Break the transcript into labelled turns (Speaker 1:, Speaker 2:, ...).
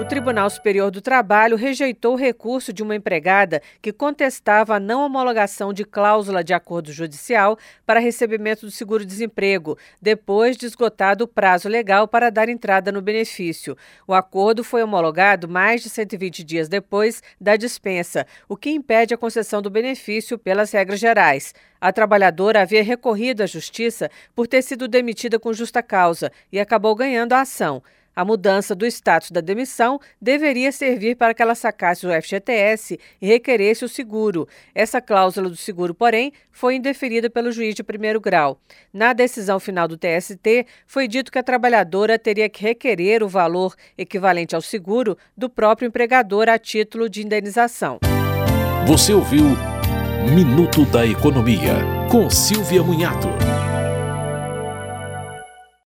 Speaker 1: O Tribunal Superior do Trabalho rejeitou o recurso de uma empregada que contestava a não homologação de cláusula de acordo judicial para recebimento do seguro-desemprego, depois de esgotado o prazo legal para dar entrada no benefício. O acordo foi homologado mais de 120 dias depois da dispensa, o que impede a concessão do benefício pelas regras gerais. A trabalhadora havia recorrido à justiça por ter sido demitida com justa causa e acabou ganhando a ação. A mudança do status da demissão deveria servir para que ela sacasse o FGTS e requeresse o seguro. Essa cláusula do seguro, porém, foi indeferida pelo juiz de primeiro grau. Na decisão final do TST, foi dito que a trabalhadora teria que requerer o valor equivalente ao seguro do próprio empregador a título de indenização.
Speaker 2: Você ouviu Minuto da Economia, com Silvia Munhato.